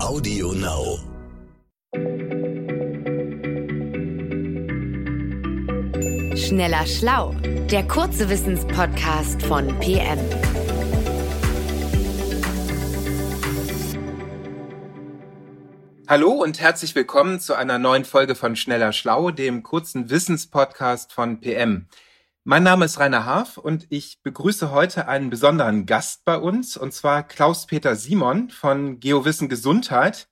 Audio Now. Schneller Schlau, der kurze Wissenspodcast von PM. Hallo und herzlich willkommen zu einer neuen Folge von Schneller Schlau, dem kurzen Wissenspodcast von PM. Mein Name ist Rainer Haaf und ich begrüße heute einen besonderen Gast bei uns, und zwar Klaus-Peter Simon von Geowissen Gesundheit.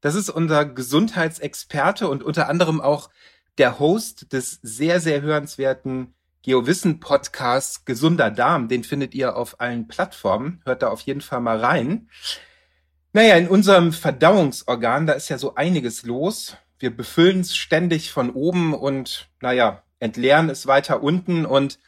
Das ist unser Gesundheitsexperte und unter anderem auch der Host des sehr, sehr hörenswerten Geowissen-Podcasts Gesunder Darm. Den findet ihr auf allen Plattformen. Hört da auf jeden Fall mal rein. Naja, in unserem Verdauungsorgan, da ist ja so einiges los. Wir befüllen es ständig von oben und, naja, entleeren es weiter unten und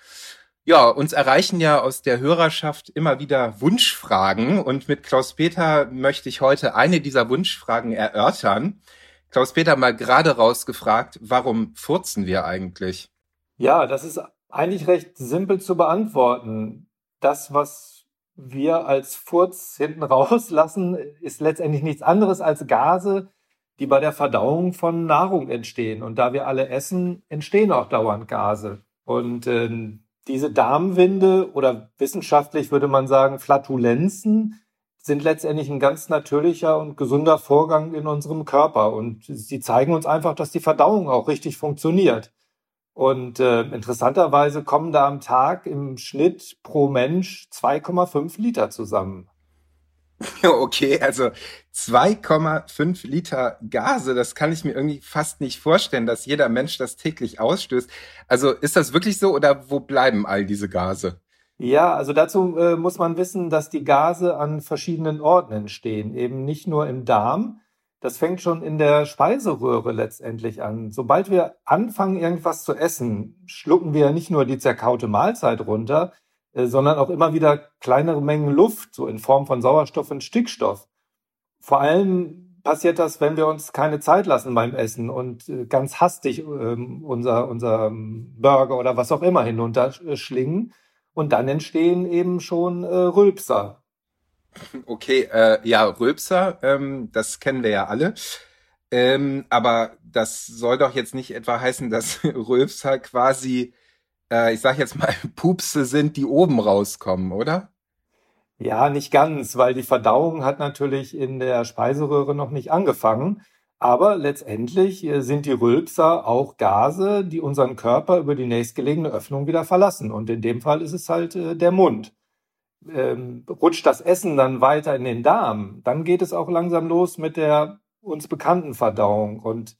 ja, uns erreichen ja aus der Hörerschaft immer wieder Wunschfragen und mit Klaus Peter möchte ich heute eine dieser Wunschfragen erörtern. Klaus Peter mal gerade rausgefragt, warum furzen wir eigentlich? Ja, das ist eigentlich recht simpel zu beantworten. Das, was wir als Furz hinten rauslassen, ist letztendlich nichts anderes als Gase, die bei der Verdauung von Nahrung entstehen. Und da wir alle essen, entstehen auch dauernd Gase. Und äh, diese Darmwinde oder wissenschaftlich würde man sagen Flatulenzen sind letztendlich ein ganz natürlicher und gesunder Vorgang in unserem Körper. Und sie zeigen uns einfach, dass die Verdauung auch richtig funktioniert. Und äh, interessanterweise kommen da am Tag im Schnitt pro Mensch 2,5 Liter zusammen. Okay, also 2,5 Liter Gase, das kann ich mir irgendwie fast nicht vorstellen, dass jeder Mensch das täglich ausstößt. Also ist das wirklich so oder wo bleiben all diese Gase? Ja, also dazu äh, muss man wissen, dass die Gase an verschiedenen Orten entstehen, eben nicht nur im Darm. Das fängt schon in der Speiseröhre letztendlich an. Sobald wir anfangen, irgendwas zu essen, schlucken wir nicht nur die zerkaute Mahlzeit runter, sondern auch immer wieder kleinere Mengen Luft, so in Form von Sauerstoff und Stickstoff. Vor allem passiert das, wenn wir uns keine Zeit lassen beim Essen und äh, ganz hastig ähm, unser, unser Burger oder was auch immer hinunterschlingen. Und dann entstehen eben schon äh, Rülpser. Okay, äh, ja, Rülpser, ähm, das kennen wir ja alle. Ähm, aber das soll doch jetzt nicht etwa heißen, dass Rülpser quasi äh, ich sag jetzt mal, Pupse sind, die oben rauskommen, oder? Ja, nicht ganz, weil die Verdauung hat natürlich in der Speiseröhre noch nicht angefangen. Aber letztendlich äh, sind die Rülpser auch Gase, die unseren Körper über die nächstgelegene Öffnung wieder verlassen. Und in dem Fall ist es halt äh, der Mund. Ähm, rutscht das Essen dann weiter in den Darm, dann geht es auch langsam los mit der uns bekannten Verdauung. Und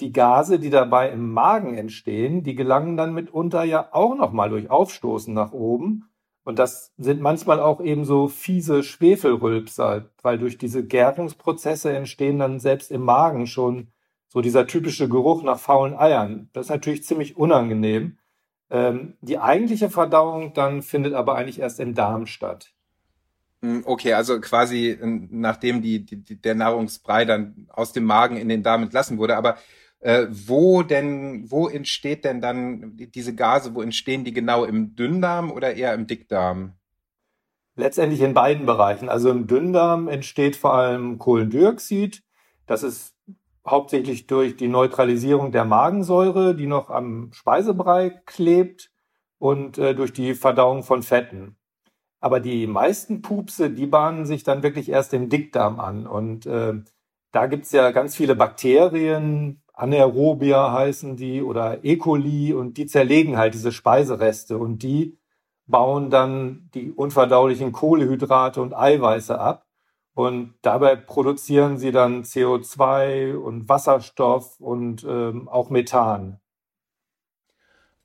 die Gase, die dabei im Magen entstehen, die gelangen dann mitunter ja auch nochmal durch Aufstoßen nach oben. Und das sind manchmal auch eben so fiese Schwefelrülpser, weil durch diese Gärungsprozesse entstehen dann selbst im Magen schon so dieser typische Geruch nach faulen Eiern. Das ist natürlich ziemlich unangenehm. Ähm, die eigentliche Verdauung dann findet aber eigentlich erst im Darm statt. Hm, okay, also quasi nachdem die, die, der Nahrungsbrei dann aus dem Magen in den Darm entlassen wurde. Aber äh, wo denn, wo entsteht denn dann diese Gase, wo entstehen die genau im Dünndarm oder eher im Dickdarm? Letztendlich in beiden Bereichen. Also im Dünndarm entsteht vor allem Kohlendioxid. Das ist hauptsächlich durch die Neutralisierung der Magensäure, die noch am Speisebrei klebt und äh, durch die Verdauung von Fetten. Aber die meisten Pupse, die bahnen sich dann wirklich erst im Dickdarm an. Und äh, da gibt's ja ganz viele Bakterien, Anaerobia heißen die oder E. coli und die zerlegen halt diese Speisereste und die bauen dann die unverdaulichen Kohlehydrate und Eiweiße ab und dabei produzieren sie dann CO2 und Wasserstoff und ähm, auch Methan.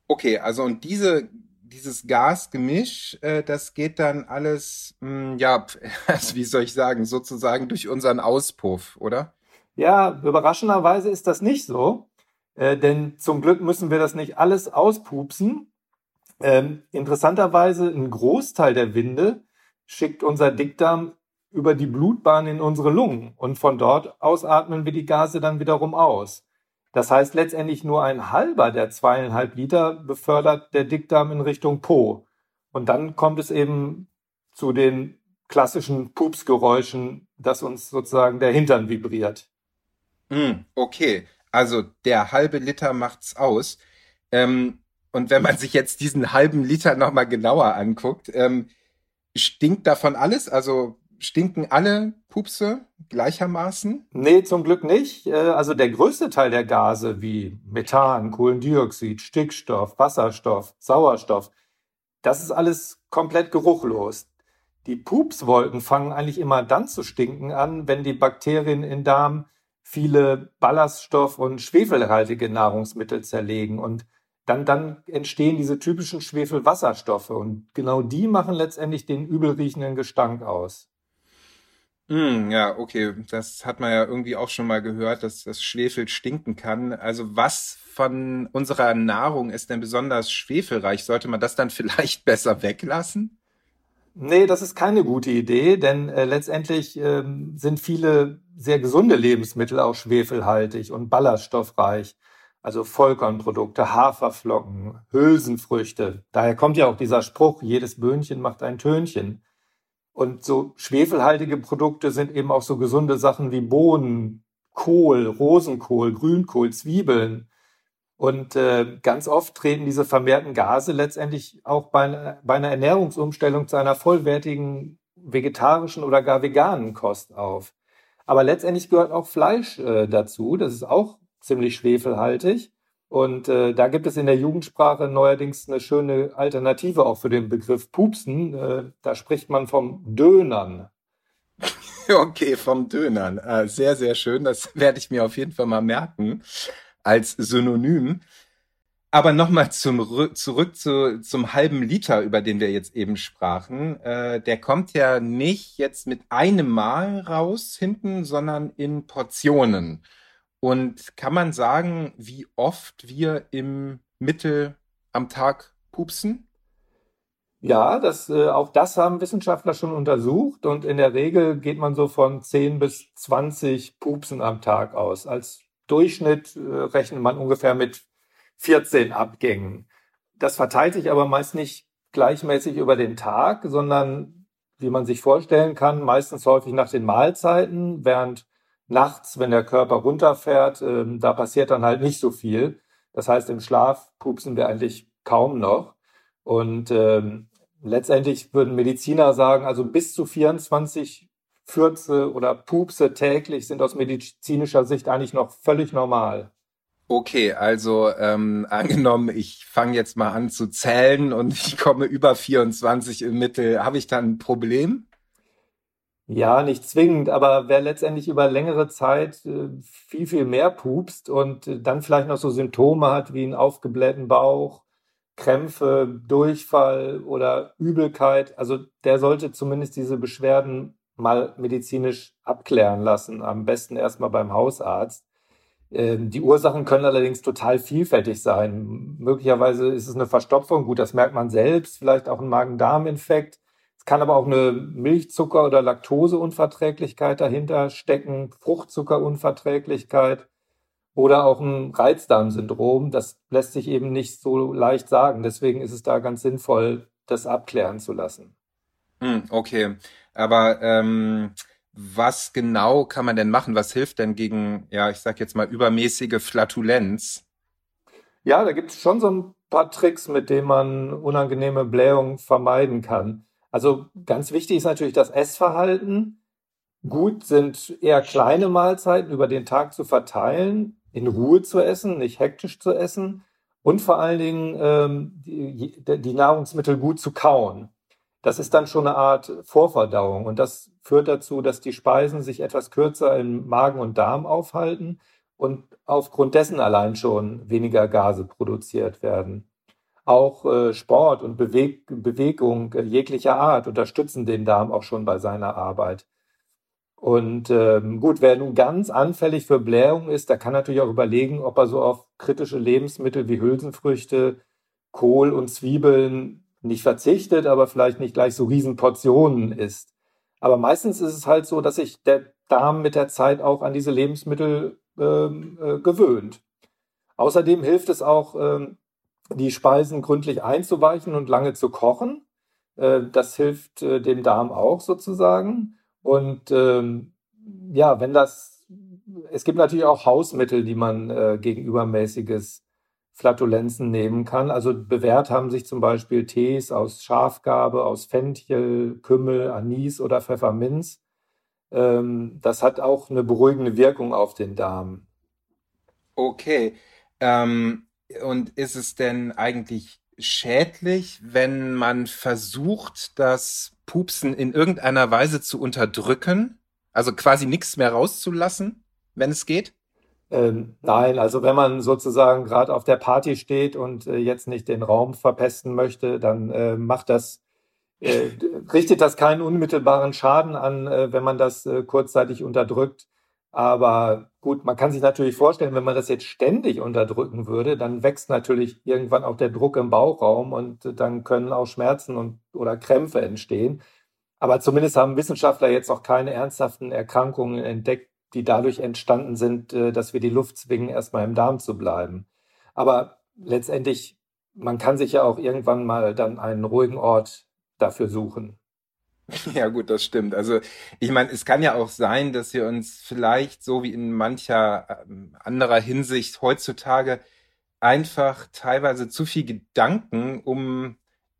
Okay, also und diese dieses Gasgemisch, äh, das geht dann alles, mh, hm, ja, also wie soll ich sagen, sozusagen durch unseren Auspuff, oder? Ja, überraschenderweise ist das nicht so, äh, denn zum Glück müssen wir das nicht alles auspupsen. Ähm, interessanterweise ein Großteil der Winde schickt unser Dickdarm über die Blutbahn in unsere Lungen und von dort aus atmen wir die Gase dann wiederum aus. Das heißt letztendlich nur ein halber der zweieinhalb Liter befördert der Dickdarm in Richtung Po. Und dann kommt es eben zu den klassischen Pupsgeräuschen, dass uns sozusagen der Hintern vibriert. Mm, okay, also der halbe Liter macht's aus. Ähm, und wenn man sich jetzt diesen halben Liter nochmal genauer anguckt, ähm, stinkt davon alles? Also stinken alle Pupse gleichermaßen? Nee, zum Glück nicht. Äh, also der größte Teil der Gase wie Methan, Kohlendioxid, Stickstoff, Wasserstoff, Sauerstoff, das ist alles komplett geruchlos. Die Pupswolken fangen eigentlich immer dann zu stinken an, wenn die Bakterien im Darm viele Ballaststoff- und schwefelhaltige Nahrungsmittel zerlegen und dann, dann entstehen diese typischen Schwefelwasserstoffe und genau die machen letztendlich den übelriechenden Gestank aus. Mm, ja, okay. Das hat man ja irgendwie auch schon mal gehört, dass das Schwefel stinken kann. Also was von unserer Nahrung ist denn besonders schwefelreich? Sollte man das dann vielleicht besser weglassen? Nee, das ist keine gute Idee, denn äh, letztendlich ähm, sind viele sehr gesunde Lebensmittel auch schwefelhaltig und ballaststoffreich. Also Vollkornprodukte, Haferflocken, Hülsenfrüchte. Daher kommt ja auch dieser Spruch, jedes Böhnchen macht ein Tönchen. Und so schwefelhaltige Produkte sind eben auch so gesunde Sachen wie Bohnen, Kohl, Rosenkohl, Grünkohl, Zwiebeln. Und äh, ganz oft treten diese vermehrten Gase letztendlich auch bei, bei einer Ernährungsumstellung zu einer vollwertigen vegetarischen oder gar veganen Kost auf. Aber letztendlich gehört auch Fleisch äh, dazu. Das ist auch ziemlich schwefelhaltig. Und äh, da gibt es in der Jugendsprache neuerdings eine schöne Alternative auch für den Begriff Pupsen. Äh, da spricht man vom Dönern. Okay, vom Dönern. Äh, sehr, sehr schön. Das werde ich mir auf jeden Fall mal merken als Synonym. Aber nochmal zum, zurück zu, zum halben Liter, über den wir jetzt eben sprachen. Äh, der kommt ja nicht jetzt mit einem Mal raus hinten, sondern in Portionen. Und kann man sagen, wie oft wir im Mittel am Tag pupsen? Ja, das, äh, auch das haben Wissenschaftler schon untersucht und in der Regel geht man so von 10 bis 20 Pupsen am Tag aus. Als Durchschnitt äh, rechnet man ungefähr mit 14 Abgängen. Das verteilt sich aber meist nicht gleichmäßig über den Tag, sondern wie man sich vorstellen kann, meistens häufig nach den Mahlzeiten, während nachts, wenn der Körper runterfährt, äh, da passiert dann halt nicht so viel. Das heißt, im Schlaf pupsen wir eigentlich kaum noch. Und ähm, letztendlich würden Mediziner sagen, also bis zu 24 Fürze oder Pupse täglich sind aus medizinischer Sicht eigentlich noch völlig normal. Okay, also ähm, angenommen, ich fange jetzt mal an zu zählen und ich komme über 24 im Mittel, habe ich dann ein Problem? Ja, nicht zwingend, aber wer letztendlich über längere Zeit äh, viel, viel mehr pupst und dann vielleicht noch so Symptome hat wie einen aufgeblähten Bauch, Krämpfe, Durchfall oder Übelkeit, also der sollte zumindest diese Beschwerden mal medizinisch abklären lassen, am besten erstmal beim Hausarzt. Ähm, die Ursachen können allerdings total vielfältig sein. Möglicherweise ist es eine Verstopfung, gut, das merkt man selbst, vielleicht auch ein Magen-Darm-Infekt. Es kann aber auch eine Milchzucker- oder Laktoseunverträglichkeit dahinter stecken, Fruchtzuckerunverträglichkeit oder auch ein Reizdarmsyndrom. Das lässt sich eben nicht so leicht sagen. Deswegen ist es da ganz sinnvoll, das abklären zu lassen. Hm, okay, aber ähm, was genau kann man denn machen? Was hilft denn gegen, ja, ich sag jetzt mal übermäßige Flatulenz? Ja, da gibt es schon so ein paar Tricks, mit denen man unangenehme Blähungen vermeiden kann. Also ganz wichtig ist natürlich das Essverhalten. Gut sind eher kleine Mahlzeiten über den Tag zu verteilen, in Ruhe zu essen, nicht hektisch zu essen und vor allen Dingen ähm, die, die Nahrungsmittel gut zu kauen. Das ist dann schon eine Art Vorverdauung und das führt dazu, dass die Speisen sich etwas kürzer im Magen und Darm aufhalten und aufgrund dessen allein schon weniger Gase produziert werden. Auch äh, Sport und Beweg Bewegung äh, jeglicher Art unterstützen den Darm auch schon bei seiner Arbeit. Und ähm, gut, wer nun ganz anfällig für Blähung ist, der kann natürlich auch überlegen, ob er so auf kritische Lebensmittel wie Hülsenfrüchte, Kohl und Zwiebeln nicht verzichtet, aber vielleicht nicht gleich so Riesenportionen isst. Aber meistens ist es halt so, dass sich der Darm mit der Zeit auch an diese Lebensmittel ähm, äh, gewöhnt. Außerdem hilft es auch, ähm, die Speisen gründlich einzuweichen und lange zu kochen. Äh, das hilft äh, dem Darm auch sozusagen. Und ähm, ja, wenn das, es gibt natürlich auch Hausmittel, die man äh, gegen übermäßiges Flatulenzen nehmen kann. Also bewährt haben sich zum Beispiel Tees aus Schafgarbe, aus Fenchel, Kümmel, Anis oder Pfefferminz. Ähm, das hat auch eine beruhigende Wirkung auf den Darm. Okay. Ähm, und ist es denn eigentlich schädlich, wenn man versucht, das Pupsen in irgendeiner Weise zu unterdrücken? Also quasi nichts mehr rauszulassen, wenn es geht? Ähm, nein, also wenn man sozusagen gerade auf der Party steht und äh, jetzt nicht den Raum verpesten möchte, dann äh, macht das, äh, richtet das keinen unmittelbaren Schaden an, äh, wenn man das äh, kurzzeitig unterdrückt. Aber gut, man kann sich natürlich vorstellen, wenn man das jetzt ständig unterdrücken würde, dann wächst natürlich irgendwann auch der Druck im Bauchraum und dann können auch Schmerzen und, oder Krämpfe entstehen. Aber zumindest haben Wissenschaftler jetzt noch keine ernsthaften Erkrankungen entdeckt, die dadurch entstanden sind, äh, dass wir die Luft zwingen, erstmal im Darm zu bleiben. Aber letztendlich, man kann sich ja auch irgendwann mal dann einen ruhigen Ort dafür suchen. Ja gut, das stimmt. Also ich meine, es kann ja auch sein, dass wir uns vielleicht so wie in mancher ähm, anderer Hinsicht heutzutage einfach teilweise zu viel Gedanken um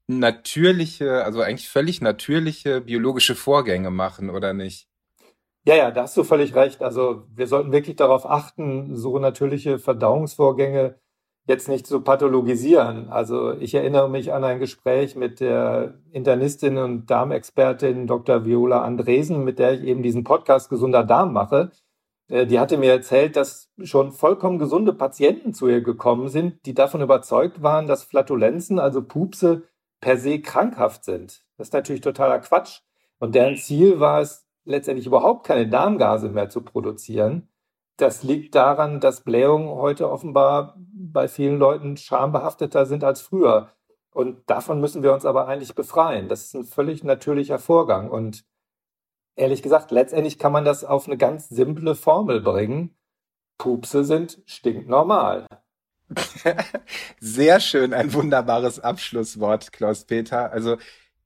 natürliche, also eigentlich völlig natürliche biologische Vorgänge machen, oder nicht? Ja, ja, da hast du völlig recht. Also wir sollten wirklich darauf achten, so natürliche Verdauungsvorgänge jetzt nicht zu pathologisieren. Also ich erinnere mich an ein Gespräch mit der Internistin und Darmexpertin Dr. Viola Andresen, mit der ich eben diesen Podcast Gesunder Darm mache. Äh, die hatte mir erzählt, dass schon vollkommen gesunde Patienten zu ihr gekommen sind, die davon überzeugt waren, dass Flatulenzen, also Pupse, per se krankhaft sind. Das ist natürlich totaler Quatsch. Und deren Ziel war es, letztendlich überhaupt keine Darmgase mehr zu produzieren. Das liegt daran, dass Blähungen heute offenbar bei vielen Leuten schambehafteter sind als früher. Und davon müssen wir uns aber eigentlich befreien. Das ist ein völlig natürlicher Vorgang. Und ehrlich gesagt, letztendlich kann man das auf eine ganz simple Formel bringen. Pupse sind stinknormal. Sehr schön, ein wunderbares Abschlusswort, Klaus-Peter. Also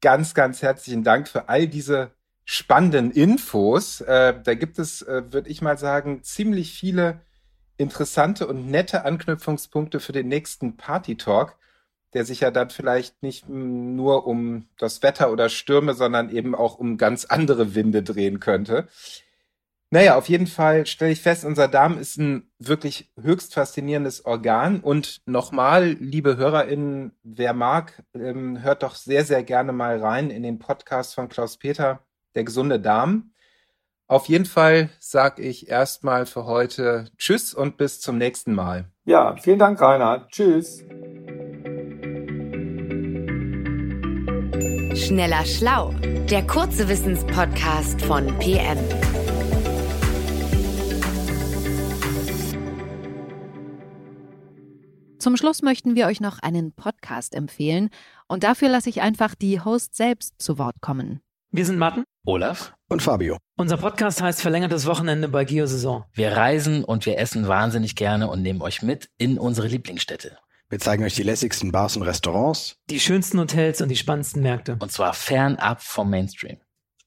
ganz, ganz herzlichen Dank für all diese spannenden Infos. Äh, da gibt es, äh, würde ich mal sagen, ziemlich viele interessante und nette Anknüpfungspunkte für den nächsten Party Talk, der sich ja dann vielleicht nicht nur um das Wetter oder Stürme, sondern eben auch um ganz andere Winde drehen könnte. Naja, auf jeden Fall stelle ich fest, unser Darm ist ein wirklich höchst faszinierendes Organ. Und nochmal, liebe HörerInnen, wer mag, ähm, hört doch sehr, sehr gerne mal rein in den Podcast von Klaus Peter der gesunde Darm. Auf jeden Fall sage ich erstmal für heute Tschüss und bis zum nächsten Mal. Ja, vielen Dank, Rainer. Tschüss. Schneller Schlau, der kurze Wissenspodcast von PM. Zum Schluss möchten wir euch noch einen Podcast empfehlen und dafür lasse ich einfach die Host selbst zu Wort kommen. Wir sind Matten, Olaf und Fabio. Unser Podcast heißt Verlängertes Wochenende bei Geosaison. Wir reisen und wir essen wahnsinnig gerne und nehmen euch mit in unsere Lieblingsstädte. Wir zeigen euch die lässigsten Bars und Restaurants, die schönsten Hotels und die spannendsten Märkte. Und zwar fernab vom Mainstream.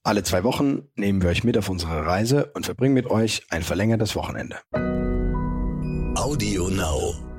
Alle zwei Wochen nehmen wir euch mit auf unsere Reise und verbringen mit euch ein verlängertes Wochenende. Audio Now.